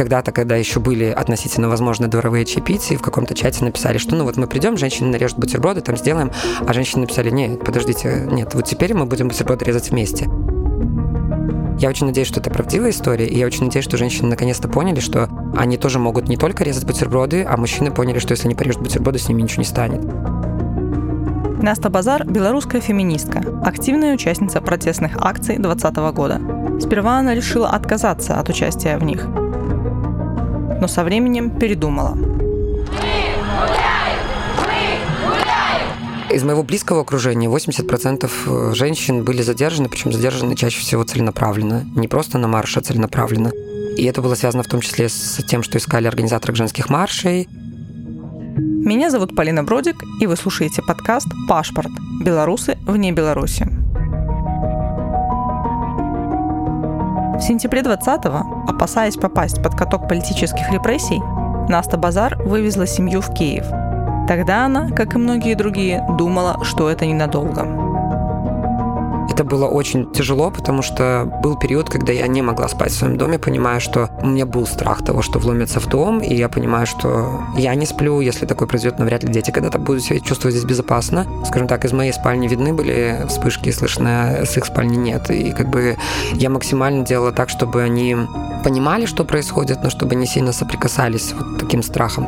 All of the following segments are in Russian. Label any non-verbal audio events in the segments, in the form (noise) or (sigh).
когда-то, когда еще были относительно возможны дворовые чаепития, в каком-то чате написали, что ну вот мы придем, женщины нарежут бутерброды, там сделаем, а женщины написали, нет, подождите, нет, вот теперь мы будем бутерброды резать вместе. Я очень надеюсь, что это правдивая история, и я очень надеюсь, что женщины наконец-то поняли, что они тоже могут не только резать бутерброды, а мужчины поняли, что если они порежут бутерброды, с ними ничего не станет. Наста Базар – белорусская феминистка, активная участница протестных акций 2020 года. Сперва она решила отказаться от участия в них, но со временем передумала – Из моего близкого окружения 80% э, женщин были задержаны, причем задержаны чаще всего целенаправленно. Не просто на марш, а целенаправленно. И это было связано в том числе с тем, что искали организаторов женских маршей. Меня зовут Полина Бродик, и вы слушаете подкаст «Пашпорт. Белорусы вне Беларуси». В сентябре 20-го, опасаясь попасть под каток политических репрессий, Наста Базар вывезла семью в Киев – Тогда она, как и многие другие, думала, что это ненадолго. Это было очень тяжело, потому что был период, когда я не могла спать в своем доме, понимая, что у меня был страх того, что вломятся в дом, и я понимаю, что я не сплю, если такое произойдет, навряд ли дети когда-то будут себя чувствовать здесь безопасно. Скажем так, из моей спальни видны были вспышки, слышно, с их спальни нет. И как бы я максимально делала так, чтобы они понимали, что происходит, но чтобы не сильно соприкасались вот таким страхом.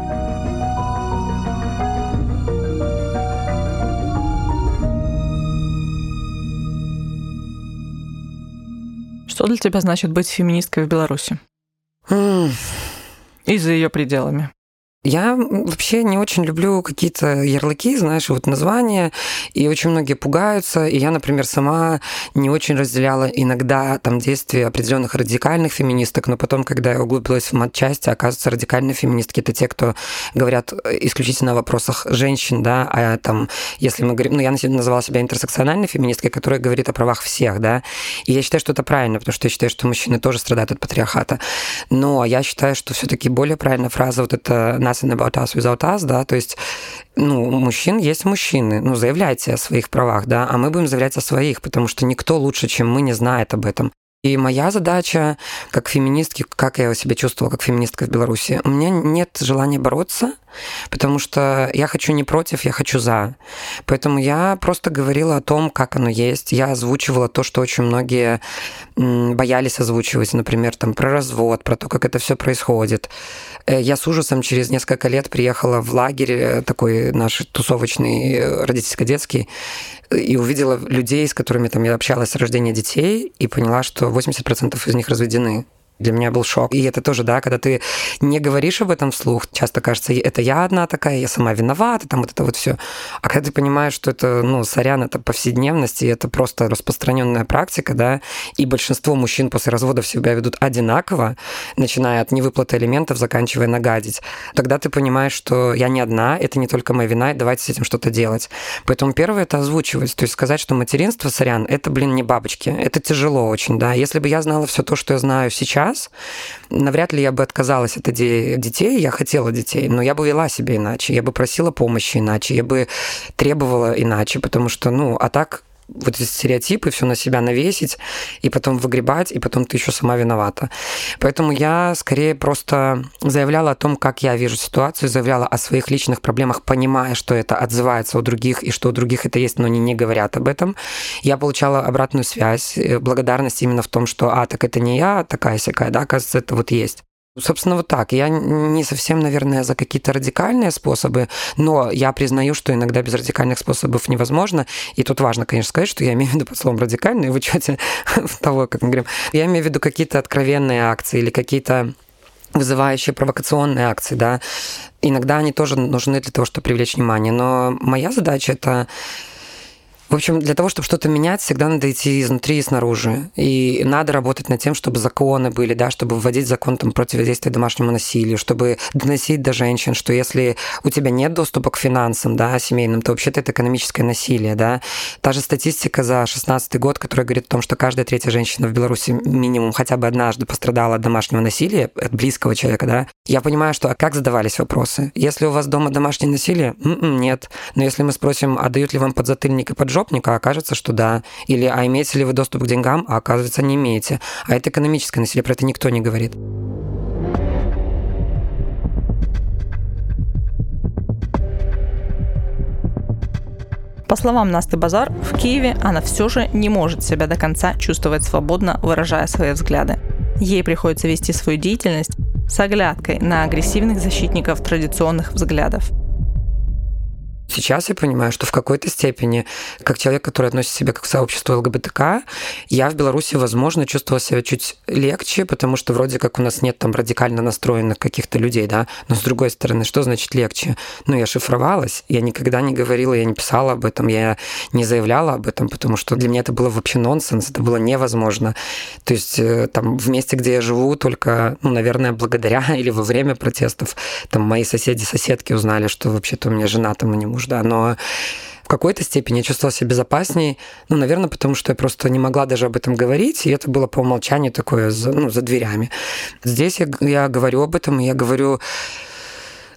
Что для тебя значит быть феминисткой в Беларуси? И за ее пределами. Я вообще не очень люблю какие-то ярлыки, знаешь, вот названия, и очень многие пугаются. И я, например, сама не очень разделяла иногда там действия определенных радикальных феминисток, но потом, когда я углубилась в матчасти, оказывается, радикальные феминистки это те, кто говорят исключительно о вопросах женщин, да, а там, если мы говорим, ну, я называла себя интерсекциональной феминисткой, которая говорит о правах всех, да, и я считаю, что это правильно, потому что я считаю, что мужчины тоже страдают от патриархата. Но я считаю, что все-таки более правильная фраза вот это nothing about us without us, да, то есть, ну, мужчин есть мужчины, ну, заявляйте о своих правах, да, а мы будем заявлять о своих, потому что никто лучше, чем мы, не знает об этом. И моя задача как феминистки, как я себя чувствовала как феминистка в Беларуси, у меня нет желания бороться, потому что я хочу не против, я хочу за. Поэтому я просто говорила о том, как оно есть. Я озвучивала то, что очень многие боялись озвучивать, например, там про развод, про то, как это все происходит. Э, я с ужасом через несколько лет приехала в лагерь э, такой наш тусовочный, э, родительско-детский, и увидела людей, с которыми там я общалась с рождения детей, и поняла, что 80% из них разведены. Для меня был шок. И это тоже, да, когда ты не говоришь об этом вслух, часто кажется, это я одна такая, я сама виновата, там вот это вот все. А когда ты понимаешь, что это, ну, сорян, это повседневность, и это просто распространенная практика, да, и большинство мужчин после развода себя ведут одинаково, начиная от невыплаты элементов, заканчивая нагадить, тогда ты понимаешь, что я не одна, это не только моя вина, и давайте с этим что-то делать. Поэтому первое это озвучивать, то есть сказать, что материнство, сорян, это, блин, не бабочки, это тяжело очень, да. Если бы я знала все то, что я знаю сейчас, сейчас, навряд ли я бы отказалась от идеи детей, я хотела детей, но я бы вела себя иначе, я бы просила помощи иначе, я бы требовала иначе, потому что, ну, а так вот эти стереотипы, все на себя навесить, и потом выгребать, и потом ты еще сама виновата. Поэтому я скорее просто заявляла о том, как я вижу ситуацию, заявляла о своих личных проблемах, понимая, что это отзывается у других, и что у других это есть, но они не говорят об этом. Я получала обратную связь, э, благодарность именно в том, что, а, так это не я такая-сякая, да, оказывается, это вот есть. Собственно, вот так. Я не совсем, наверное, за какие-то радикальные способы, но я признаю, что иногда без радикальных способов невозможно. И тут важно, конечно, сказать, что я имею в виду под словом радикальные в учете (laughs) того, как мы говорим. Я имею в виду какие-то откровенные акции или какие-то вызывающие провокационные акции, да. Иногда они тоже нужны для того, чтобы привлечь внимание. Но моя задача это в общем, для того, чтобы что-то менять, всегда надо идти изнутри и снаружи. И надо работать над тем, чтобы законы были, да, чтобы вводить закон там, противодействия домашнему насилию, чтобы доносить до женщин, что если у тебя нет доступа к финансам, да, семейным, то вообще-то это экономическое насилие, да. Та же статистика за 16 год, которая говорит о том, что каждая третья женщина в Беларуси минимум хотя бы однажды пострадала от домашнего насилия, от близкого человека, да. Я понимаю, что а как задавались вопросы? Если у вас дома домашнее насилие? М-м, нет. Но если мы спросим, а дают ли вам подзатыльник и поджог, жопника, а окажется, что да. Или а имеете ли вы доступ к деньгам, а оказывается не имеете. А это экономическое насилие, про это никто не говорит. По словам Насты Базар, в Киеве она все же не может себя до конца чувствовать свободно, выражая свои взгляды. Ей приходится вести свою деятельность с оглядкой на агрессивных защитников традиционных взглядов – Сейчас я понимаю, что в какой-то степени, как человек, который относит себя к сообществу ЛГБТК, я в Беларуси, возможно, чувствовала себя чуть легче, потому что вроде как у нас нет там радикально настроенных каких-то людей, да, но с другой стороны, что значит легче? Ну, я шифровалась, я никогда не говорила, я не писала об этом, я не заявляла об этом, потому что для меня это было вообще нонсенс, это было невозможно. То есть э, там в месте, где я живу, только, ну, наверное, благодаря (laughs) или во время протестов, там мои соседи, соседки узнали, что вообще-то у меня жена там и не муж муж, да, но в какой-то степени я чувствовала себя безопасней, ну, наверное, потому что я просто не могла даже об этом говорить, и это было по умолчанию такое, за, ну, за дверями. Здесь я, я говорю об этом, я говорю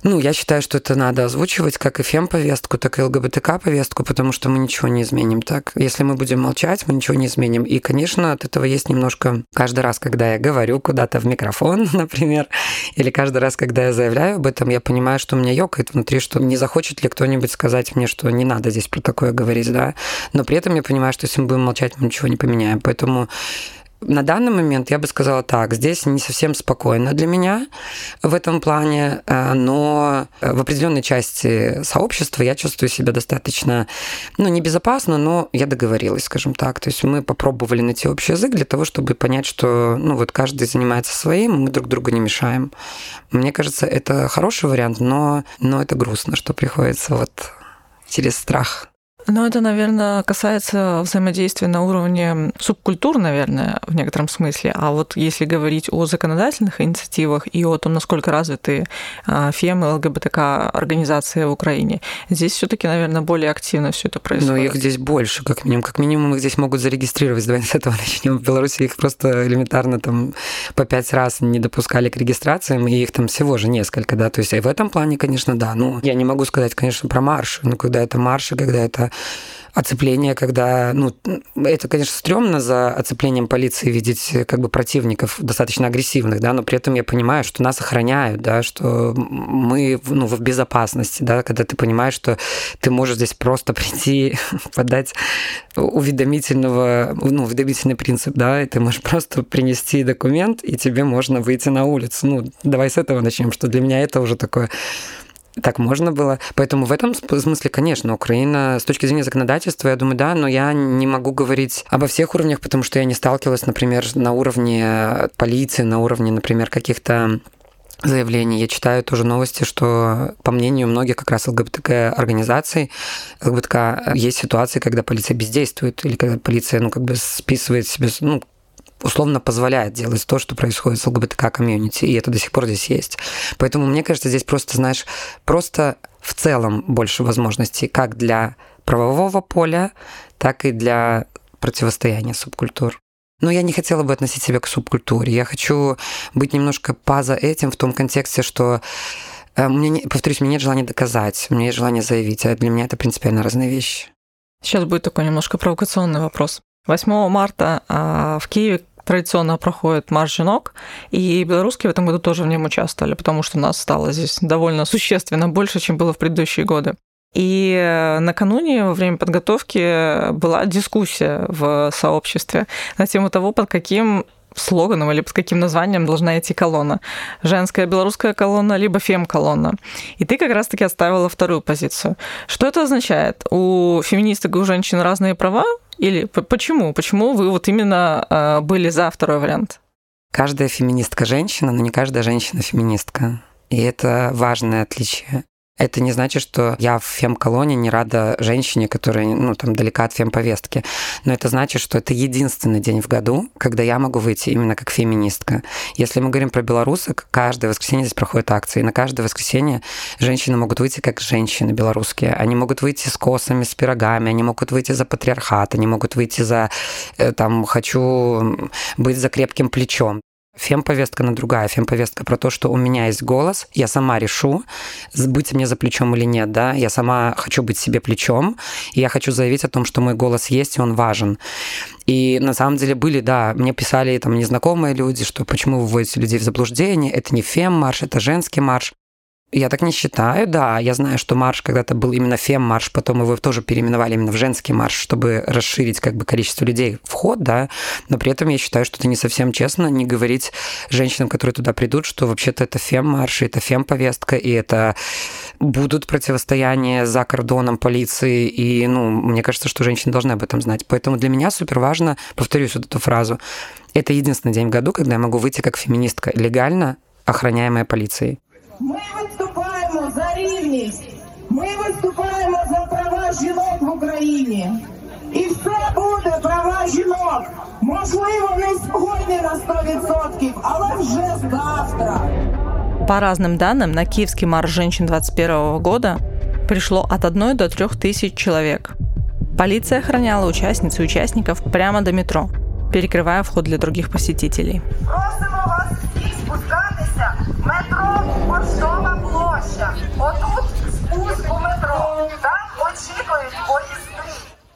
ну, я считаю, что это надо озвучивать как и фем-повестку, так и ЛГБТК-повестку, потому что мы ничего не изменим так. Если мы будем молчать, мы ничего не изменим. И, конечно, от этого есть немножко каждый раз, когда я говорю куда-то в микрофон, (laughs) например, или каждый раз, когда я заявляю об этом, я понимаю, что у меня ёкает внутри, что не захочет ли кто-нибудь сказать мне, что не надо здесь про такое говорить, да. Но при этом я понимаю, что если мы будем молчать, мы ничего не поменяем. Поэтому на данный момент я бы сказала так, здесь не совсем спокойно для меня в этом плане, э, но в определенной части сообщества я чувствую себя достаточно, ну, небезопасно, но я договорилась, скажем так. То есть мы попробовали найти общий язык для того, чтобы понять, что, ну, вот каждый занимается своим, мы друг другу не мешаем. Мне кажется, это хороший вариант, но, но это грустно, что приходится вот через страх ну, это, наверное, касается взаимодействия на уровне субкультур, наверное, в некотором смысле. А вот если говорить о законодательных инициативах и о том, насколько развиты а, ФЕМ и ЛГБТК организации в Украине, здесь все таки наверное, более активно все это происходит. Но их здесь больше, как минимум. Как минимум их здесь могут зарегистрировать. (laughs) Давай с этого начнем. В Беларуси их просто элементарно там по пять раз не допускали к регистрациям, и их там всего же несколько, да. То есть и в этом плане, конечно, да. Ну, я не могу сказать, конечно, про марши. Но когда это марши, когда это оцепление, когда, ну, это, конечно, стрёмно за оцеплением полиции видеть как бы противников достаточно агрессивных, да, но при этом я понимаю, что нас охраняют, да, что мы, ну, в безопасности, да, когда ты понимаешь, что ты можешь здесь просто прийти, (laughs) подать уведомительного, ну, уведомительный принцип, да, и ты можешь просто принести документ, и тебе можно выйти на улицу. Ну, давай с этого начнем, что для меня это уже такое так можно было. Поэтому в этом смысле, конечно, Украина с точки зрения законодательства, я думаю, да, но я не могу говорить обо всех уровнях, потому что я не сталкивалась, например, на уровне полиции, на уровне, например, каких-то заявлений. Я читаю тоже новости, что, по мнению многих как раз ЛГБТК-организаций, ЛГБТК есть ситуации, когда полиция бездействует, или когда полиция, ну, как бы списывает себе, ну, условно позволяет делать то, что происходит с ЛГБТК-комьюнити, и это до сих пор здесь есть. Поэтому мне кажется, здесь просто, знаешь, просто в целом больше возможностей как для правового поля, так и для противостояния субкультур. Но я не хотела бы относить себя к субкультуре. Я хочу быть немножко поза этим в том контексте, что э, мне, повторюсь, у меня нет желания доказать, у меня есть желание заявить, а для меня это принципиально разные вещи. Сейчас будет такой немножко провокационный вопрос. 8 марта а, в Киеве традиционно проходит марш «Женок», и белорусские в этом году тоже в нем участвовали, потому что нас стало здесь довольно существенно больше, чем было в предыдущие годы. И э, накануне во время подготовки была дискуссия в сообществе на тему того, под каким слоганом или под каким названием должна идти колонна. Женская белорусская колонна, либо фем-колонна. И ты как раз-таки оставила вторую позицию. Что это означает? У феминисток и у женщин разные права, или почему? Почему вы вот именно э, были за второй вариант? Каждая феминистка женщина, но не каждая женщина феминистка. И это важное отличие. Это не значит, что я в фем-колонии не рада женщине, которая ну, там, далека от фем-повестки. Но это значит, что это единственный день в году, когда я могу выйти именно как феминистка. Если мы говорим про белорусок, каждое воскресенье здесь проходят акции. И на каждое воскресенье женщины могут выйти как женщины белорусские. Они могут выйти с косами, с пирогами, они могут выйти за патриархат, они могут выйти за э, там «хочу быть за крепким плечом». Фем-повестка на другая. Фем-повестка про то, что у меня есть голос, я сама решу, быть мне за плечом или нет, да, я сама хочу быть себе плечом, и я хочу заявить о том, что мой голос есть, и он важен. И на самом деле были, да, мне писали там незнакомые люди, что почему вы вводите людей в заблуждение, это не фем-марш, это женский марш. Я так не считаю, да. Я знаю, что марш когда-то был именно фем-марш, потом его тоже переименовали именно в женский марш, чтобы расширить как бы количество людей вход, да. Но при этом я считаю, что это не совсем честно не говорить женщинам, которые туда придут, что вообще-то это фем-марш, это фем-повестка, и это будут противостояния за кордоном полиции, и, ну, мне кажется, что женщины должны об этом знать. Поэтому для меня супер важно, повторюсь вот эту фразу, это единственный день в году, когда я могу выйти как феминистка легально, охраняемая полицией. Виступаємо за рівність, ми виступаємо за права жінок в Україні. І все буде права жінок. Можливо, не сьогодні на 100%, але вже завтра. По разным данным, на Киевский марш женщин 21 года пришло от 1 до 3 тысяч человек. Полиция охраняла участниц и участников прямо до метро, перекрывая вход для других посетителей. Просимо вас всіх спускатися. Метро Борщова площа. Отут спуск у метро. Там очікують поїзди.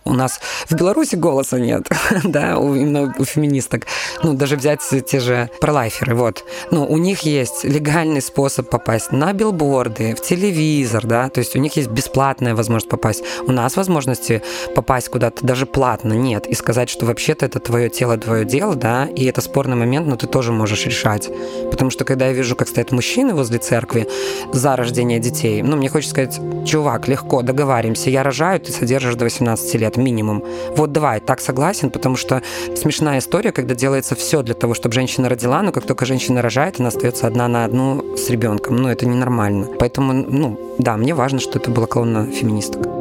У нас в Беларуси голоса нет, (laughs) да, у, именно у феминисток. Ну, даже взять те же пролайферы, вот. Ну, у них есть легальный способ попасть на билборды, в телевизор, да, то есть у них есть бесплатная возможность попасть. У нас возможности попасть куда-то даже платно нет. И сказать, что вообще-то это твое тело, твое дело, да, и это спорный момент, но ты тоже можешь решать. Потому что когда я вижу, как стоят мужчины возле церкви за рождение детей, ну, мне хочется сказать, чувак, легко, договариваемся, я рожаю, ты содержишь до 18 лет минимум. Вот давай, так согласен, потому что смешная история, когда делается все для того, чтобы женщина родила, но как только женщина рожает, она остается одна на одну с ребенком. Ну, это ненормально. Поэтому, ну, да, мне важно, что это была колонна феминисток.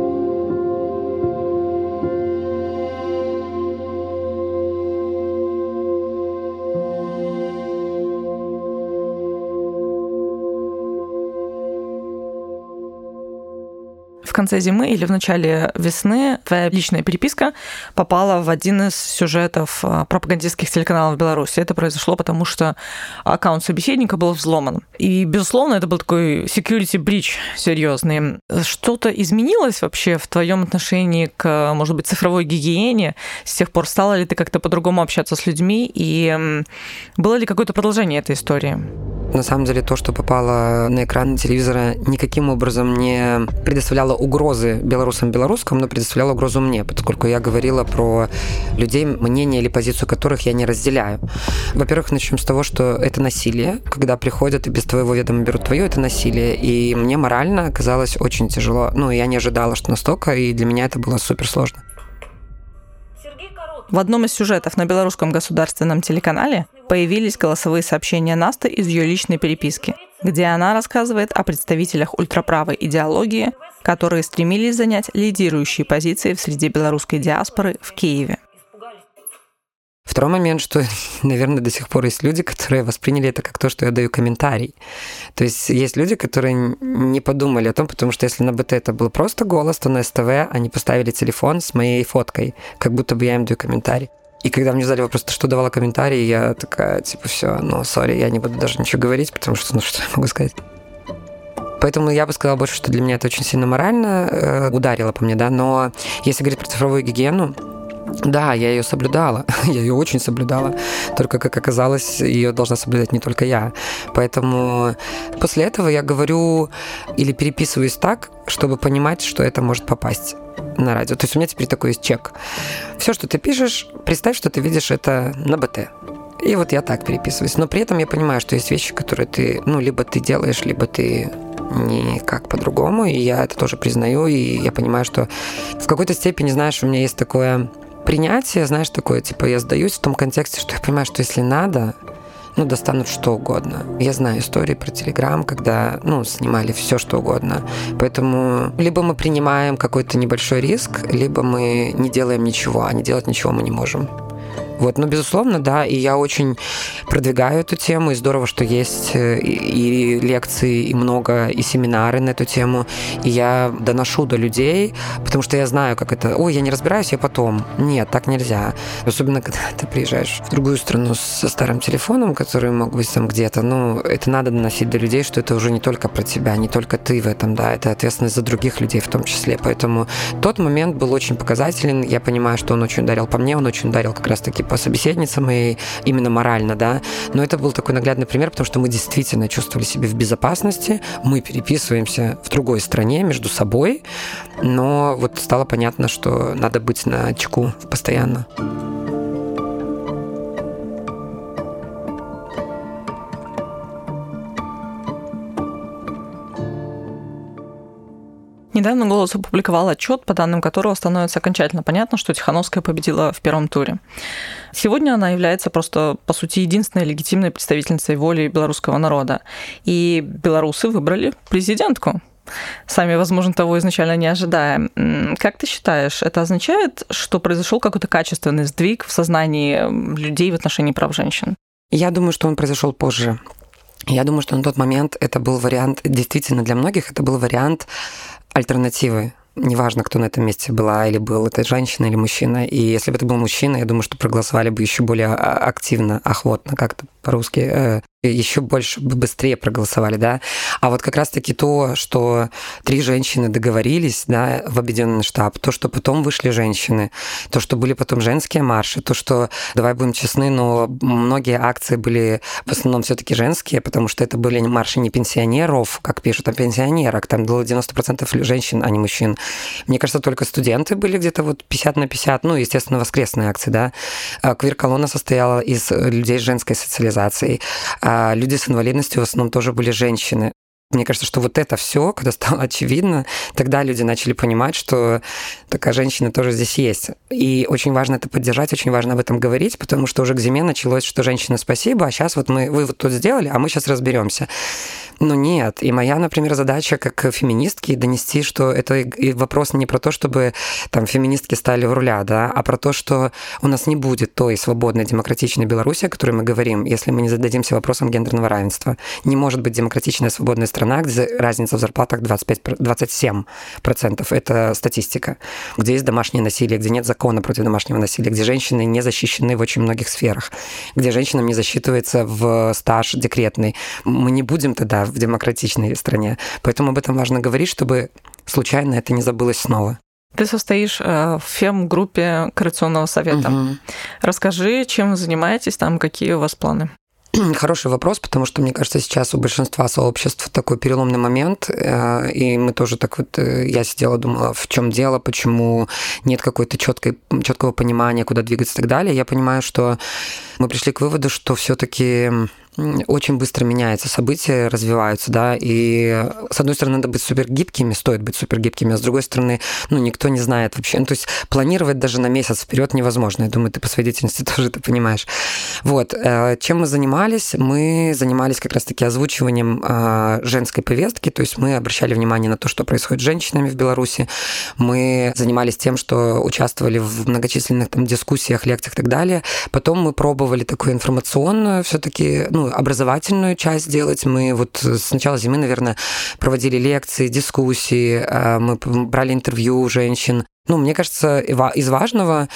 Конце зимы или в начале весны твоя личная переписка попала в один из сюжетов а, пропагандистских телеканалов Беларуси. Это произошло потому, что аккаунт собеседника был взломан. И, безусловно, это был такой security breach серьезный. Что-то изменилось вообще в твоем отношении к, может быть, цифровой гигиене? С тех пор стала ли ты как-то по-другому общаться с людьми? И было ли какое-то продолжение этой истории? На самом деле то, что попало на экран телевизора, никаким образом не предоставляло угрозы белорусам белорусским, но предоставляло угрозу мне, поскольку я говорила про людей, мнение или позицию которых я не разделяю. Во-первых, начнем с того, что это насилие. Когда приходят и без твоего ведома берут твое, это насилие. И мне морально оказалось очень тяжело. Ну, я не ожидала, что настолько, и для меня это было супер сложно. В одном из сюжетов на белорусском государственном телеканале появились голосовые сообщения Насты из ее личной переписки, где она рассказывает о представителях ультраправой идеологии, которые стремились занять лидирующие позиции в среде белорусской диаспоры в Киеве. Второй момент, что, (laughs) наверное, до сих пор есть люди, которые восприняли это как то, что я даю комментарий. То есть есть люди, которые не подумали о том, потому что если на БТ это был просто голос, то на СТВ они поставили телефон с моей фоткой, как будто бы я им даю комментарий. И когда мне задали вопрос, что давала комментарий, я такая, типа, все, ну, сори, я не буду даже ничего говорить, потому что, ну, (laughs) что я могу сказать? Поэтому я бы сказала больше, что для меня это очень сильно морально э, ударило по мне, да, но если говорить про цифровую гигиену, да, я ее соблюдала, (laughs) я ее очень соблюдала, только, как оказалось, ее должна соблюдать не только я. Поэтому после этого я говорю или переписываюсь так, чтобы понимать, что это может попасть на радио. То есть у меня теперь такой есть чек. Все, что ты пишешь, представь, что ты видишь это на БТ. И вот я так переписываюсь. Но при этом я понимаю, что есть вещи, которые ты, ну, либо ты делаешь, либо ты никак по-другому. И я это тоже признаю. И я понимаю, что в какой-то степени, знаешь, у меня есть такое принятие, знаешь, такое, типа, я сдаюсь в том контексте, что я понимаю, что если надо, ну, достанут что угодно. Я знаю истории про Телеграм, когда, ну, снимали все, что угодно. Поэтому либо мы принимаем какой-то небольшой риск, либо мы не делаем ничего, а не делать ничего мы не можем. Вот, но безусловно, да, и я очень продвигаю эту тему, и здорово, что есть э, и лекции, и много, и семинары на эту тему, и я доношу до людей, потому что я знаю, как это, ой, я не разбираюсь, я потом. Нет, так нельзя. Особенно, (laughs) когда ты приезжаешь в другую страну со старым телефоном, который мог быть там где-то, ну, это надо доносить до людей, что это уже не только про тебя, не только ты в этом, да, это ответственность за других людей в том числе. Поэтому тот момент был очень показателен, я понимаю, что он очень ударил по мне, он очень ударил как раз-таки по собеседнице моей, именно морально, да. Но это был такой наглядный пример, потому что мы действительно чувствовали себя в безопасности, мы переписываемся в другой стране между собой, но вот стало понятно, что надо быть на чеку постоянно. Недавно «Голос» опубликовал отчет, по данным которого становится окончательно понятно, что Тихановская победила в первом туре. Сегодня она является просто, по сути, единственной легитимной представительницей воли белорусского народа. И белорусы выбрали президентку. Сами, возможно, того изначально не ожидая. Как ты считаешь, это означает, что произошел какой-то качественный сдвиг в сознании людей в отношении прав женщин? Я думаю, что он произошел позже. Я думаю, что на тот момент это был вариант, действительно для многих это был вариант альтернативы. Неважно, кто на этом месте была или был, это женщина или мужчина. И если бы это был мужчина, я думаю, что проголосовали бы еще более а, активно, охотно, как-то по-русски, э, еще больше, быстрее проголосовали, да. А вот как раз-таки то, что три женщины договорились, да, в объединенный штаб, то, что потом вышли женщины, то, что были потом женские марши, то, что, давай будем честны, но многие акции были в основном все таки женские, потому что это были марши не пенсионеров, как пишут, а пенсионерок. Там было 90% женщин, а не мужчин. Мне кажется, только студенты были где-то вот 50 на 50, ну, естественно, воскресные акции, да. А квир-колонна состояла из людей с женской социализацией люди с инвалидностью в основном тоже были женщины. Мне кажется, что вот это все, когда стало (laughs) очевидно, тогда люди начали понимать, что такая женщина тоже здесь есть. И очень важно это поддержать, очень важно об этом говорить, потому что уже к зиме началось, что женщина спасибо, а сейчас вот мы, вы вот тут сделали, а мы сейчас разберемся. Ну нет. И моя, например, задача как феминистки донести, что это вопрос не про то, чтобы там феминистки стали в руля, да, а про то, что у нас не будет той свободной демократичной Беларуси, о которой мы говорим, если мы не зададимся вопросом гендерного равенства. Не может быть демократичная свободная страна, где разница в зарплатах 25, 27%. Это статистика. Где есть домашнее насилие, где нет закона против домашнего насилия, где женщины не защищены в очень многих сферах, где женщинам не засчитывается в стаж декретный. Мы не будем тогда в демократичной стране. Поэтому об этом важно говорить, чтобы случайно это не забылось снова. Ты состоишь э, в фем-группе Коррекционного совета. Угу. Расскажи, чем вы занимаетесь там, какие у вас планы? (clears throat) Хороший вопрос, потому что, мне кажется, сейчас у большинства сообществ такой переломный момент, э, и мы тоже так вот, э, я сидела, думала, в чем дело, почему нет какой-то четкой, четкого понимания, куда двигаться и так далее. Я понимаю, что мы пришли к выводу, что все-таки очень быстро меняются события, развиваются, да, и с одной стороны, надо быть супер гибкими, стоит быть супер гибкими, а с другой стороны, ну, никто не знает вообще, ну, то есть планировать даже на месяц вперед невозможно, я думаю, ты по своей деятельности (laughs) тоже это понимаешь. Вот, э, чем мы занимались? Мы занимались как раз-таки озвучиванием э, женской повестки, то есть мы обращали внимание на то, что происходит с женщинами в Беларуси, мы занимались тем, что участвовали в многочисленных там дискуссиях, лекциях и так далее, потом мы пробовали такую информационную все-таки, ну, образовательную часть делать. Мы вот с начала зимы, наверное, проводили лекции, дискуссии, э, мы брали интервью у женщин. Ну, мне кажется, из важного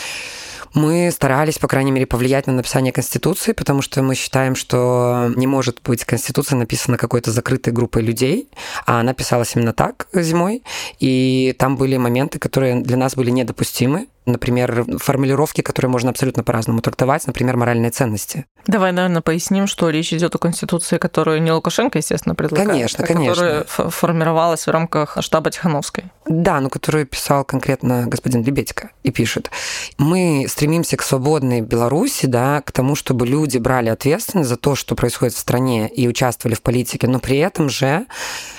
мы старались, по крайней мере, повлиять на написание Конституции, потому что мы считаем, что не может быть Конституция написана какой-то закрытой группой людей, а она писалась именно так зимой, и там были моменты, которые для нас были недопустимы, например, формулировки, которые можно абсолютно по-разному трактовать, например, моральные ценности. Давай, наверное, поясним, что речь идет о Конституции, которую не Лукашенко, естественно, предлагает, конечно, а конечно. которая формировалась в рамках штаба Тихановской. Да, но которую писал конкретно господин Лебедько и пишет. Мы стремимся к свободной Беларуси, да, к тому, чтобы люди брали ответственность за то, что происходит в стране и участвовали в политике, но при этом же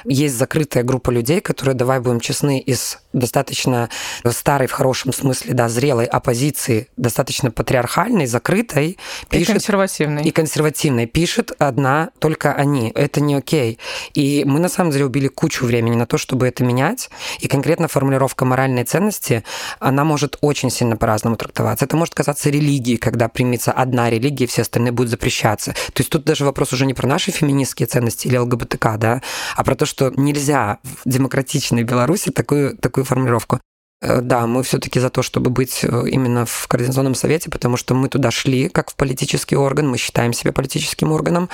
есть закрытая группа людей, которые, давай будем честны, из достаточно старой в хорошем смысле, да, зрелой оппозиции, достаточно патриархальной, закрытой, пишет... И консервативной. И консервативной. Пишет одна только они. Это не окей. И мы, на самом деле, убили кучу времени на то, чтобы это менять. И конкретно формулировка моральной ценности, она может очень сильно по-разному трактоваться. Это может казаться религией, когда примется одна религия, и все остальные будут запрещаться. То есть тут даже вопрос уже не про наши феминистские ценности или ЛГБТК, да, а про то, что нельзя в демократичной Беларуси такую, такую формулировку. Э, да, мы все-таки за то, чтобы быть э, именно в Координационном совете, потому что мы туда шли как в политический орган, мы считаем себя политическим органом.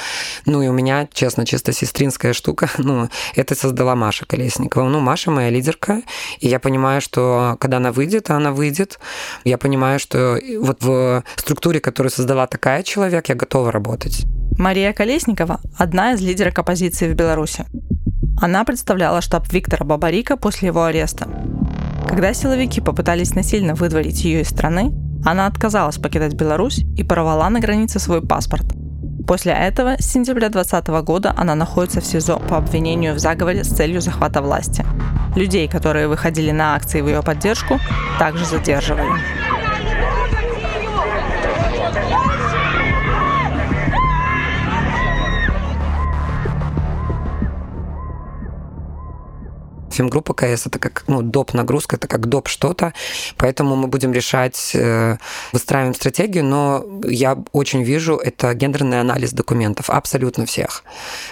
Ну и у меня, честно, чисто сестринская штука, (laughs) ну, это создала Маша Колесникова. Ну, Маша моя лидерка, и я понимаю, что когда она выйдет, она выйдет, я понимаю, что вот в структуре, которую создала такая человек, я готова работать. Мария Колесникова – одна из лидеров оппозиции в Беларуси. Она представляла штаб Виктора Бабарика после его ареста. Когда силовики попытались насильно выдворить ее из страны, она отказалась покидать Беларусь и порвала на границе свой паспорт. После этого с сентября 2020 года она находится в СИЗО по обвинению в заговоре с целью захвата власти. Людей, которые выходили на акции в ее поддержку, также задерживали. Фемгруппа КС это как ну, доп нагрузка, это как доп что-то, поэтому мы будем решать, э, выстраиваем стратегию, но я очень вижу это гендерный анализ документов абсолютно всех,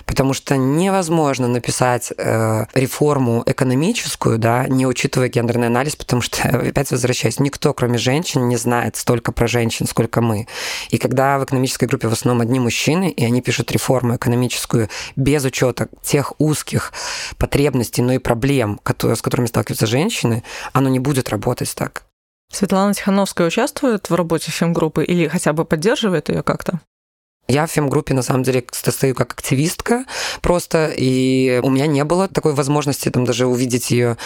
потому что невозможно написать э, реформу экономическую, да, не учитывая гендерный анализ, потому что (laughs) опять возвращаюсь, никто, кроме женщин, не знает столько про женщин, сколько мы. И когда в экономической группе в основном одни мужчины, и они пишут реформу экономическую без учета тех узких потребностей, но и проблем проблем, с которыми сталкиваются женщины, оно не будет работать так. Светлана Тихановская участвует в работе фемгруппы или хотя бы поддерживает ее как-то? Я в фем-группе, на самом деле, стою как активистка просто, и у меня не было такой возможности там даже увидеть ее.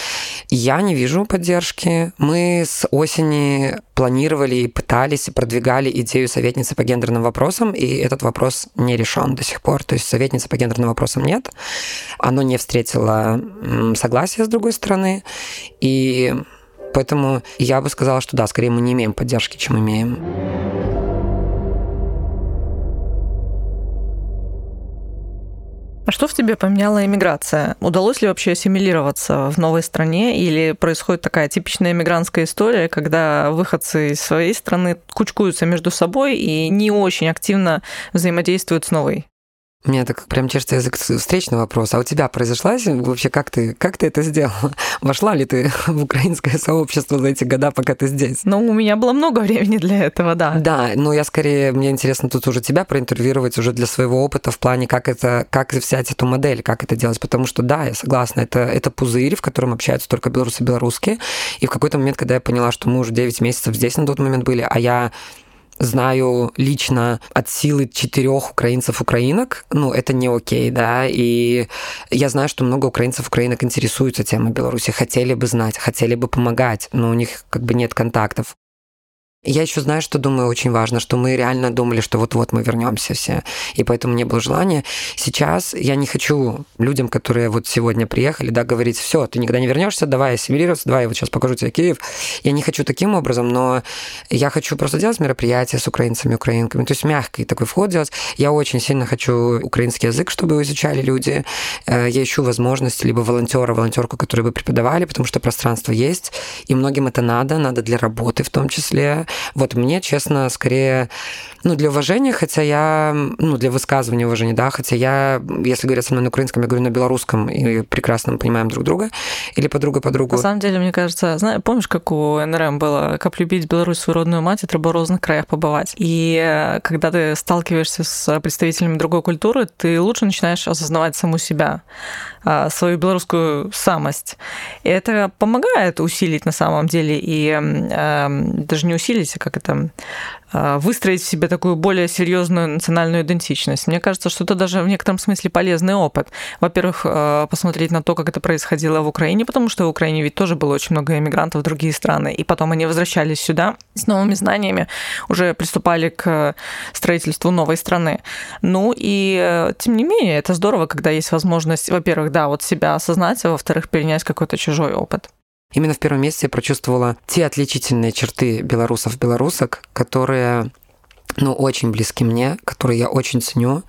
Я не вижу поддержки. Мы с осени планировали и пытались, и продвигали идею советницы по гендерным вопросам, и этот вопрос не решен до сих пор. То есть советницы по гендерным вопросам нет. Оно не встретило согласия с другой стороны, и поэтому я бы сказала, что да, скорее мы не имеем поддержки, чем имеем. А что в тебе поменяла иммиграция? Удалось ли вообще ассимилироваться в новой стране или происходит такая типичная иммигрантская история, когда выходцы из своей страны кучкуются между собой и не очень активно взаимодействуют с новой? У меня так прям чешется язык встречный вопрос. А у тебя произошла вообще, как ты, как ты это сделала? (laughs) Вошла ли ты (laughs) в украинское сообщество за эти года, пока ты здесь? Ну, у меня было много (laughs) времени для этого, да. Да, но я скорее, мне интересно тут уже тебя проинтервьюировать уже для своего опыта в плане, как это, как взять эту модель, как это делать, потому что да, я согласна, это, это пузырь, в котором общаются только белорусы и белорусские, и в какой-то момент, когда я поняла, что мы уже 9 месяцев здесь на тот момент были, а я знаю лично от силы четырех украинцев-украинок, ну, это не окей, да, и я знаю, что много украинцев-украинок интересуются темой Беларуси, хотели бы знать, хотели бы помогать, но у них как бы нет контактов. Я еще знаю, что думаю очень важно, что мы реально думали, что вот-вот мы вернемся все, и поэтому не было желания. Сейчас я не хочу людям, которые вот сегодня приехали, да, говорить, все, ты никогда не вернешься, давай ассимилироваться, давай я вот сейчас покажу тебе Киев. Я не хочу таким образом, но я хочу просто делать мероприятия с украинцами, украинками, то есть мягкий такой вход делать. Я очень сильно хочу украинский язык, чтобы его изучали люди. Э, я ищу возможности либо волонтера, волонтерку, которые бы преподавали, потому что пространство есть, и многим это надо, надо для работы в том числе вот мне, честно, скорее, ну, для уважения, хотя я, ну, для высказывания уважения, да, хотя я, если говорят со мной на украинском, я говорю на белорусском, и прекрасно понимаем друг друга, или подруга подругу. На самом деле, мне кажется, знаешь, помнишь, как у НРМ было, как любить Беларусь, свою родную мать, и треба в разных краях побывать. И э, когда ты сталкиваешься с представителями другой культуры, ты лучше начинаешь осознавать саму себя, а, свою белорусскую самость. И это помогает усилить на самом деле, и э, даже не усилить, видите, как это а, выстроить в себе такую более серьезную национальную идентичность. Мне кажется, что это даже в некотором смысле полезный опыт. Во-первых, а, посмотреть на то, как это происходило в Украине, потому что в Украине ведь тоже было очень много иммигрантов в другие страны, и потом они возвращались сюда с новыми знаниями, уже приступали к строительству новой страны. Ну и э, тем не менее, это здорово, когда есть возможность, во-первых, да, вот себя осознать, а во-вторых, перенять какой-то чужой опыт. Именно в первом месяце я прочувствовала те отличительные черты белорусов-белорусок, которые ну, очень близки мне, которые я очень ценю,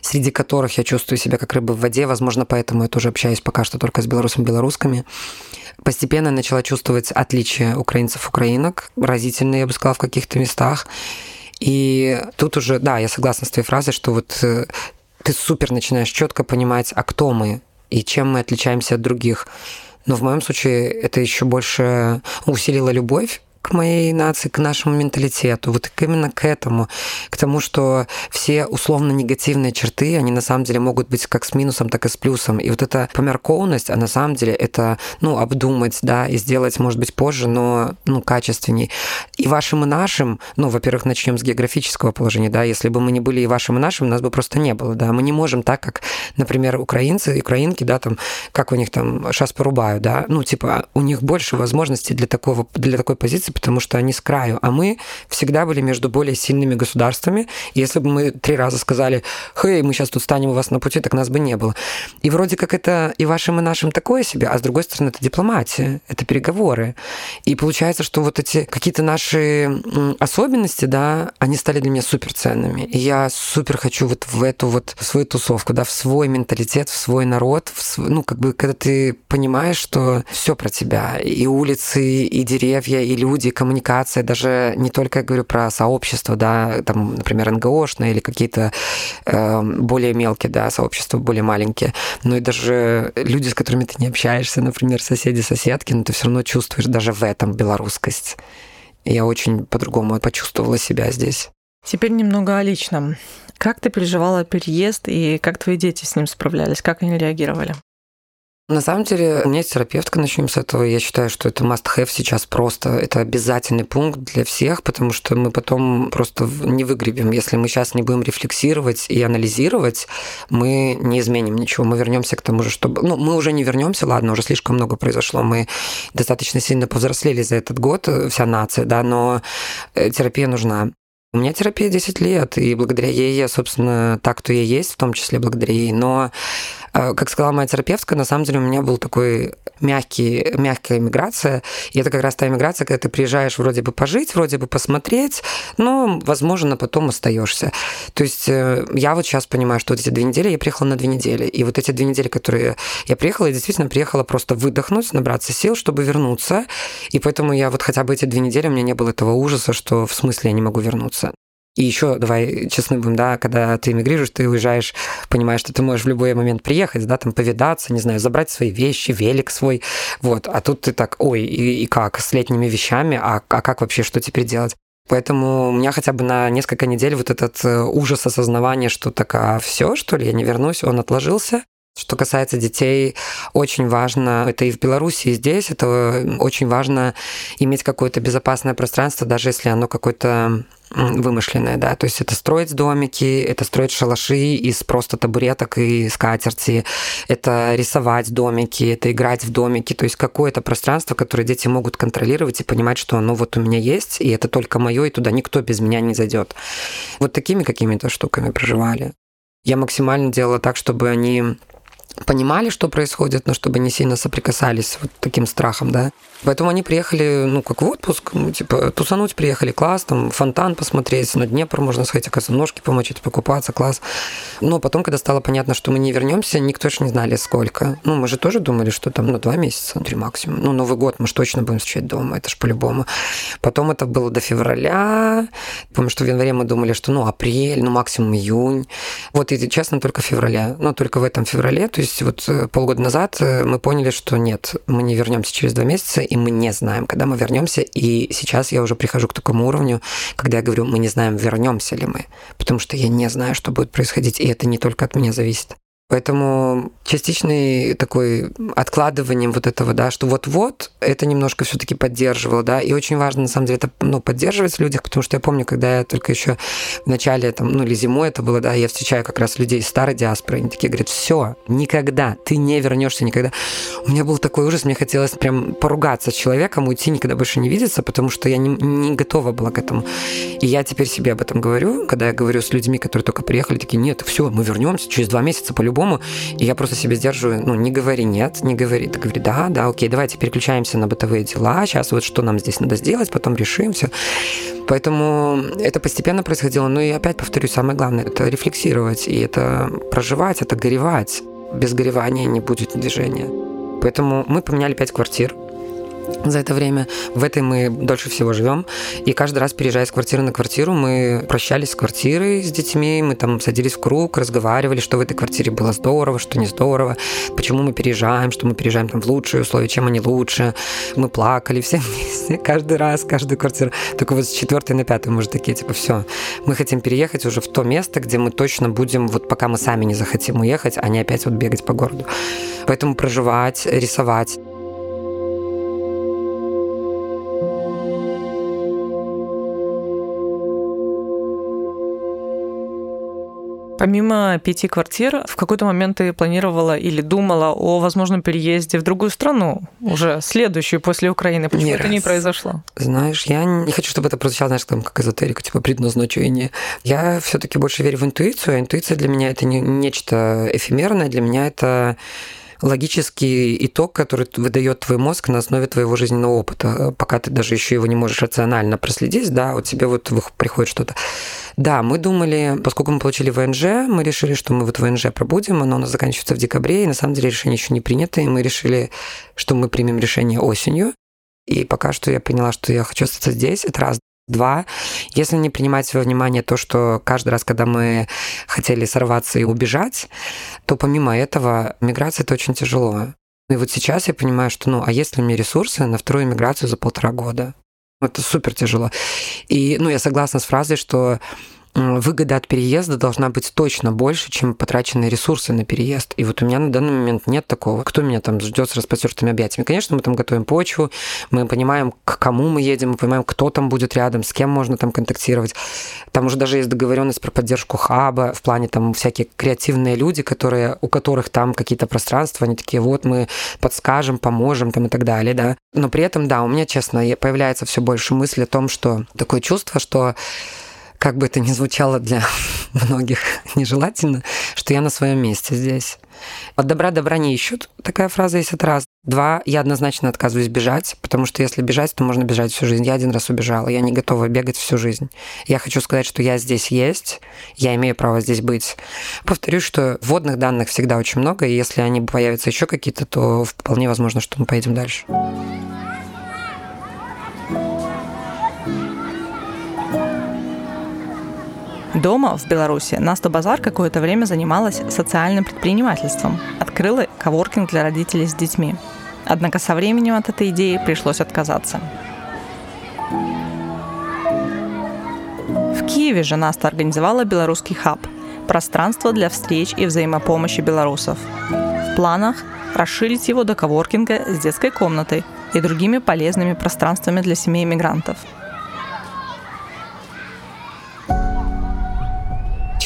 среди которых я чувствую себя как рыба в воде. Возможно, поэтому я тоже общаюсь пока что только с белорусами-белорусками. Постепенно начала чувствовать отличия украинцев-украинок, разительные, я бы сказала, в каких-то местах. И тут уже, да, я согласна с твоей фразой, что вот э, ты супер начинаешь четко понимать, а кто мы и чем мы отличаемся от других Но в моем случае это еще больше усилило любовь к моей нации, к нашему менталитету, вот именно к этому, к тому, что все условно негативные черты, они на самом деле могут быть как с минусом, так и с плюсом. И вот эта помяркованность, а на самом деле это, ну, обдумать, да, и сделать, может быть, позже, но, ну, качественней. И вашим, и нашим, ну, во-первых, начнем с географического положения, да, если бы мы не были и вашим, и нашим, нас бы просто не было, да, мы не можем так, как, например, украинцы, украинки, да, там, как у них там сейчас порубают, да, ну, типа, у них больше возможностей для такого, для такой позиции, потому что они с краю. А мы всегда были между более сильными государствами. Если бы мы три раза сказали, хей, мы сейчас тут станем у вас на пути, так нас бы не было. И вроде как это и вашим, и нашим такое себе, а с другой стороны, это дипломатия, это переговоры. И получается, что вот эти какие-то наши особенности, да, они стали для меня суперценными. И я супер хочу вот в эту вот свою тусовку, да, в свой менталитет, в свой народ, в свой, ну, как бы, когда ты понимаешь, что все про тебя, и улицы, и деревья, и люди, люди, коммуникация, даже не только я говорю про сообщество, да, там, например, НГОшные или какие-то э, более мелкие, да, сообщества, более маленькие, но и даже люди, с которыми ты не общаешься, например, соседи, соседки, но ты все равно чувствуешь даже в этом белорусскость. Я очень по-другому почувствовала себя здесь. Теперь немного о личном. Как ты переживала переезд и как твои дети с ним справлялись? Как они реагировали? На самом деле, у меня есть терапевтка, начнем с этого. Я считаю, что это must-have сейчас просто. Это обязательный пункт для всех, потому что мы потом просто не выгребем. Если мы сейчас не будем рефлексировать и анализировать, мы не изменим ничего. Мы вернемся к тому же, чтобы... Ну, мы уже не вернемся, ладно, уже слишком много произошло. Мы достаточно сильно повзрослели за этот год, вся нация, да, но э, терапия нужна. У меня терапия 10 лет, и благодаря ей я, собственно, так, кто я есть, в том числе благодаря ей. Но как сказала моя терапевтка, на самом деле у меня был такой мягкий, мягкая иммиграция. И это как раз та иммиграция, когда ты приезжаешь вроде бы пожить, вроде бы посмотреть, но, возможно, потом остаешься. То есть э, я вот сейчас понимаю, что вот эти две недели я приехала на две недели. И вот эти две недели, которые я приехала, я действительно приехала просто выдохнуть, набраться сил, чтобы вернуться. И поэтому я вот хотя бы эти две недели у меня не было этого ужаса, что в смысле я не могу вернуться. И еще, давай честны будем, да, когда ты эмигрируешь, ты уезжаешь, понимаешь, что ты можешь в любой момент приехать, да, там повидаться, не знаю, забрать свои вещи, велик свой, вот. А тут ты так, ой, и, и как, с летними вещами, а, а как вообще, что теперь делать? Поэтому у меня хотя бы на несколько недель вот этот э, ужас осознавания, что так, а все, что ли, я не вернусь, он отложился. Что касается детей, очень важно, это и в Беларуси, и здесь, это очень важно иметь какое-то безопасное пространство, даже если оно какое-то вымышленное, да, то есть это строить домики, это строить шалаши из просто табуреток и скатерти, это рисовать домики, это играть в домики, то есть какое-то пространство, которое дети могут контролировать и понимать, что ну вот у меня есть, и это только мое, и туда никто без меня не зайдет. Вот такими какими-то штуками проживали. Я максимально делала так, чтобы они понимали, что происходит, но чтобы не сильно соприкасались вот таким страхом, да. Поэтому они приехали, ну, как в отпуск, ну, типа, тусануть приехали, класс, там, фонтан посмотреть, на Днепр можно сходить, оказывается, ножки помочить, покупаться, класс. Но потом, когда стало понятно, что мы не вернемся, никто же не знали, сколько. Ну, мы же тоже думали, что там, ну, два месяца, три максимум. Ну, Новый год мы же точно будем встречать дома, это же по-любому. Потом это было до февраля. Помню, что в январе мы думали, что, ну, апрель, ну, максимум июнь. Вот, и, честно, только в феврале. Ну, только в этом феврале, то есть вот э, полгода назад э, мы поняли, что нет, мы не вернемся через два месяца, и мы не знаем, когда мы вернемся. И сейчас я уже прихожу к такому уровню, когда я говорю, мы не знаем, вернемся ли мы, потому что я не знаю, что будет происходить, и это не только от меня зависит. Поэтому частичный такой откладыванием вот этого, да, что вот-вот, это немножко все таки поддерживало, да, и очень важно, на самом деле, это, ну, поддерживать в людях, потому что я помню, когда я только еще в начале, там, ну, или зимой это было, да, я встречаю как раз людей из старой диаспоры, они такие говорят, все, никогда, ты не вернешься никогда. У меня был такой ужас, мне хотелось прям поругаться с человеком, уйти, никогда больше не видеться, потому что я не, не готова была к этому. И я теперь себе об этом говорю, когда я говорю с людьми, которые только приехали, такие, нет, все, мы вернемся через два месяца по-любому по-любому. И я просто себе сдерживаю, ну, не говори нет, не говори. Ты говори, да, да, окей, давайте переключаемся на бытовые дела, сейчас вот что нам здесь надо сделать, потом решим все. Поэтому это постепенно происходило. Ну и опять повторюсь, самое главное – это рефлексировать, и это проживать, это горевать. Без горевания не будет движения. Поэтому мы поменяли пять квартир. За это время. В этой мы дольше всего живем. И каждый раз, переезжая с квартиры на квартиру, мы прощались с квартирой, с детьми, мы там садились в круг, разговаривали, что в этой квартире было здорово, что не здорово, почему мы переезжаем, что мы переезжаем там в лучшие условия, чем они лучше. Мы плакали все вместе, (laughs) каждый раз, каждую квартиру. Только вот с четвертой на пятую мы уже такие, типа, все, мы хотим переехать уже в то место, где мы точно будем, вот пока мы сами не захотим уехать, а не опять вот бегать по городу. Поэтому проживать, рисовать. Помимо пяти квартир, в какой-то момент ты планировала или думала о возможном переезде в другую страну, уже следующую после Украины. Почему не это раз. не произошло? Знаешь, я не хочу, чтобы это прозвучало, знаешь, там, как эзотерика, типа предназначение. Я все таки больше верю в интуицию, а интуиция для меня это не нечто эфемерное, для меня это логический итог, который выдает твой мозг на основе твоего жизненного опыта, пока ты даже еще его не можешь рационально проследить, да, вот тебе вот приходит что-то. Да, мы думали, поскольку мы получили ВНЖ, мы решили, что мы вот ВНЖ пробудем, оно у нас заканчивается в декабре, и на самом деле решение еще не принято, и мы решили, что мы примем решение осенью. И пока что я поняла, что я хочу остаться здесь. Это раз. Два, если не принимать во внимание то, что каждый раз, когда мы хотели сорваться и убежать, то помимо этого миграция это очень тяжело. И вот сейчас я понимаю, что ну, а есть ли меня ресурсы на вторую миграцию за полтора года? Это супер тяжело. И ну, я согласна с фразой, что выгода от переезда должна быть точно больше, чем потраченные ресурсы на переезд. И вот у меня на данный момент нет такого. Кто меня там ждет с распростертыми объятиями? Конечно, мы там готовим почву, мы понимаем, к кому мы едем, мы понимаем, кто там будет рядом, с кем можно там контактировать. Там уже даже есть договоренность про поддержку хаба, в плане там всякие креативные люди, которые, у которых там какие-то пространства, они такие, вот мы подскажем, поможем там и так далее, да. Но при этом, да, у меня, честно, появляется все больше мысли о том, что такое чувство, что как бы это ни звучало для (laughs) многих нежелательно, что я на своем месте здесь. От добра добра не ищут. Такая фраза есть от раз. Два, я однозначно отказываюсь бежать, потому что если бежать, то можно бежать всю жизнь. Я один раз убежала, я не готова бегать всю жизнь. Я хочу сказать, что я здесь есть, я имею право здесь быть. Повторюсь, что вводных данных всегда очень много, и если они появятся еще какие-то, то вполне возможно, что мы поедем дальше. Дома в Беларуси Наста Базар какое-то время занималась социальным предпринимательством. Открыла коворкинг для родителей с детьми. Однако со временем от этой идеи пришлось отказаться. В Киеве же Наста организовала белорусский хаб – пространство для встреч и взаимопомощи белорусов. В планах расширить его до коворкинга с детской комнатой и другими полезными пространствами для семей мигрантов –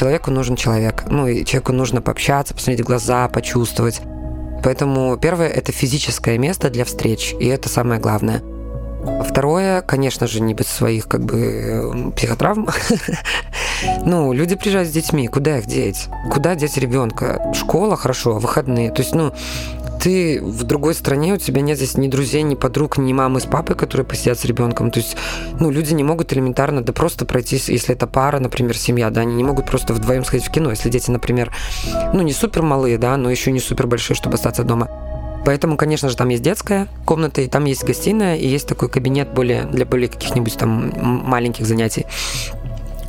человеку нужен человек. Ну, и человеку нужно пообщаться, посмотреть в глаза, почувствовать. Поэтому первое – это физическое место для встреч, и это самое главное. Второе, конечно же, не без своих как бы э, психотравм. (laughs) ну, люди приезжают с детьми, куда их деть? Куда деть ребенка? Школа, хорошо, выходные. То есть, ну, ты в другой стране, у тебя нет здесь ни друзей, ни подруг, ни мамы с папой, которые посидят с ребенком. То есть, ну, люди не могут элементарно, да просто пройтись, если это пара, например, семья, да, они не могут просто вдвоем сходить в кино, если дети, например, ну, не супер малые, да, но еще не супер большие, чтобы остаться дома. Поэтому, конечно же, там есть детская комната, и там есть гостиная, и есть такой кабинет более для более каких-нибудь там маленьких занятий.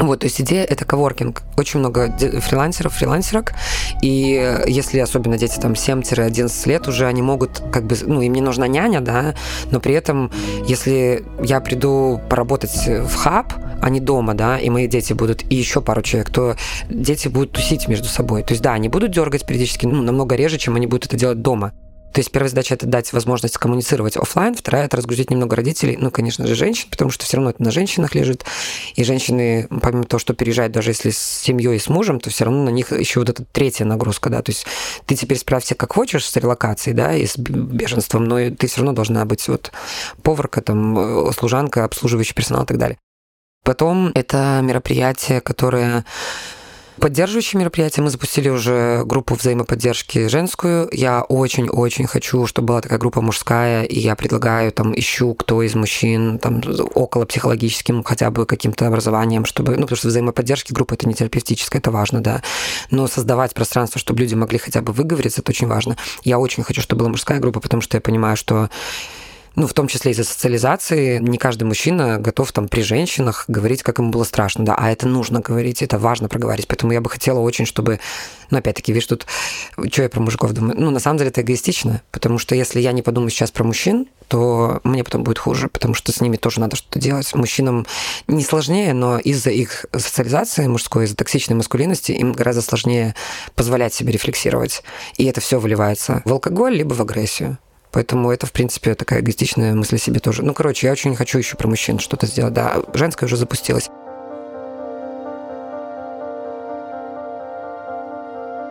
Вот, то есть идея это коворкинг. Очень много фрилансеров, фрилансерок, и если особенно дети там 7-11 лет уже, они могут как бы, ну, им не нужна няня, да, но при этом, если я приду поработать в хаб, а не дома, да, и мои дети будут, и еще пару человек, то дети будут тусить между собой. То есть, да, они будут дергать периодически, ну, намного реже, чем они будут это делать дома. То есть первая задача это дать возможность коммуницировать офлайн, вторая это разгрузить немного родителей, ну, конечно же, женщин, потому что все равно это на женщинах лежит. И женщины, помимо того, что переезжают, даже если с семьей и с мужем, то все равно на них еще вот эта третья нагрузка, да. То есть ты теперь справься как хочешь с релокацией, да, и с беженством, но ты все равно должна быть вот поварка, там, э, служанка, обслуживающий персонал и так далее. Потом это мероприятие, которое Поддерживающие мероприятия мы запустили уже группу взаимоподдержки женскую. Я очень-очень хочу, чтобы была такая группа мужская, и я предлагаю, там, ищу, кто из мужчин, там, около психологическим хотя бы каким-то образованием, чтобы, ну, потому что взаимоподдержки группа это не терапевтическая, это важно, да. Но создавать пространство, чтобы люди могли хотя бы выговориться, это очень важно. Я очень хочу, чтобы была мужская группа, потому что я понимаю, что ну, в том числе из-за социализации, не каждый мужчина готов там при женщинах говорить, как ему было страшно, да, а это нужно говорить, это важно проговорить, поэтому я бы хотела очень, чтобы, ну, опять-таки, видишь, тут, что я про мужиков думаю, ну, на самом деле это эгоистично, потому что если я не подумаю сейчас про мужчин, то мне потом будет хуже, потому что с ними тоже надо что-то делать. Мужчинам не сложнее, но из-за их социализации мужской, из-за токсичной маскулинности им гораздо сложнее позволять себе рефлексировать. И это все выливается в алкоголь либо в агрессию. Поэтому это, в принципе, такая эгоистичная мысль о себе тоже. Ну, короче, я очень хочу еще про мужчин что-то сделать. Да, женское уже запустилось.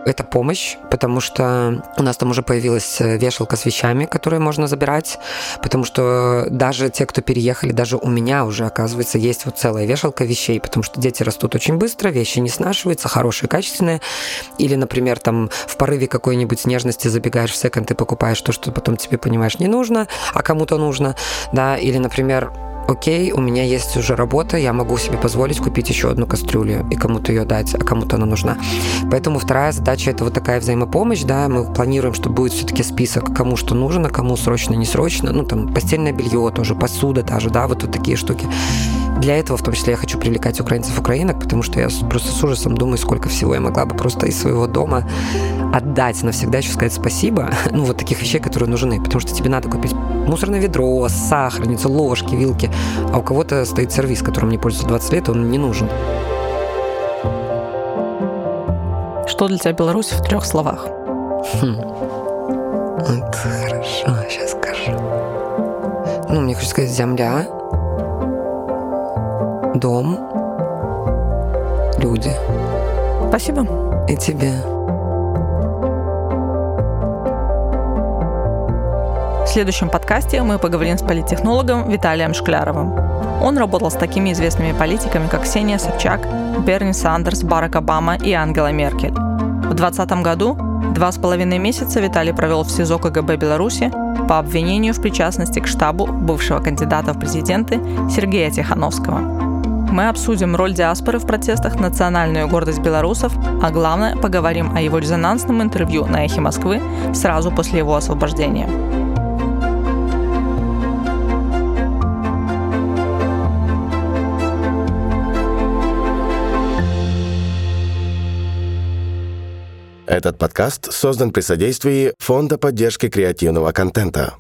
Это помощь, потому что у нас там уже появилась э, вешалка с вещами, которые можно забирать, потому что даже те, кто переехали, даже у меня уже, оказывается, есть вот целая вешалка вещей, потому что дети растут очень быстро, вещи не снашиваются, хорошие, качественные. Или, например, там в порыве какой-нибудь нежности забегаешь в секонд и покупаешь то, что потом тебе, понимаешь, не нужно, а кому-то нужно, да, или, например, окей, у меня есть уже работа, я могу себе позволить купить еще одну кастрюлю и кому-то ее дать, а кому-то она нужна. Поэтому вторая задача это вот такая взаимопомощь, да, мы планируем, что будет все-таки список, кому что нужно, кому срочно, не срочно, ну там постельное белье тоже, посуда даже, да, вот, вот такие штуки. Для этого, в том числе, я хочу привлекать украинцев украинок, потому что я просто с ужасом думаю, сколько всего я могла бы просто из своего дома отдать навсегда, еще сказать спасибо, (laughs) ну, вот таких вещей, которые нужны, потому что тебе надо купить мусорное ведро, сахарницу, ложки, вилки, а у кого-то стоит сервис, которым не пользуется 20 лет, он не нужен. Что для тебя Беларусь в трех словах? Хм. Вот хорошо, сейчас скажу. Ну, мне хочется сказать земля, дом, люди. Спасибо. И тебе. В следующем подкасте мы поговорим с политтехнологом Виталием Шкляровым. Он работал с такими известными политиками, как Ксения Собчак, Берни Сандерс, Барак Обама и Ангела Меркель. В 2020 году два с половиной месяца Виталий провел в СИЗО КГБ Беларуси по обвинению в причастности к штабу бывшего кандидата в президенты Сергея Тихановского. Мы обсудим роль диаспоры в протестах, национальную гордость белорусов, а главное, поговорим о его резонансном интервью на «Эхе Москвы» сразу после его освобождения. Этот подкаст создан при содействии Фонда поддержки креативного контента.